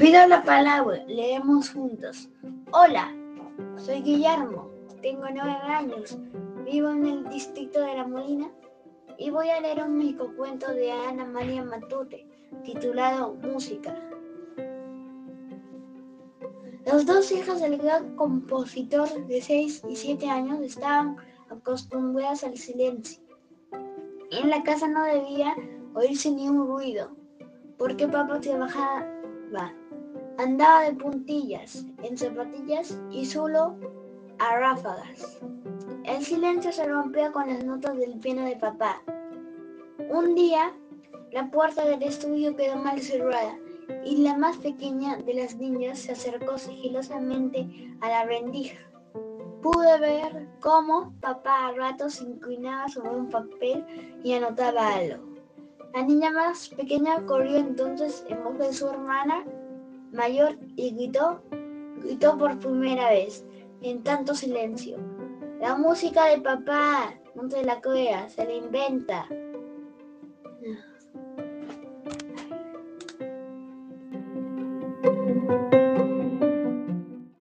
pido la palabra, leemos juntos. Hola, soy Guillermo, tengo nueve años, vivo en el distrito de La Molina y voy a leer un cuento de Ana María Matute titulado Música. Los dos hijos del gran compositor de 6 y 7 años estaban acostumbrados al silencio. En la casa no debía oírse ni un ruido, porque papá trabajaba, andaba de puntillas, en zapatillas y solo a ráfagas. El silencio se rompía con las notas del piano de papá. Un día, la puerta del estudio quedó mal cerrada y la más pequeña de las niñas se acercó sigilosamente a la rendija. Pude ver cómo papá a ratos inclinaba sobre un papel y anotaba algo. La niña más pequeña corrió entonces en voz de su hermana mayor y gritó, gritó por primera vez, en tanto silencio. La música de papá, no se la crea, se la inventa.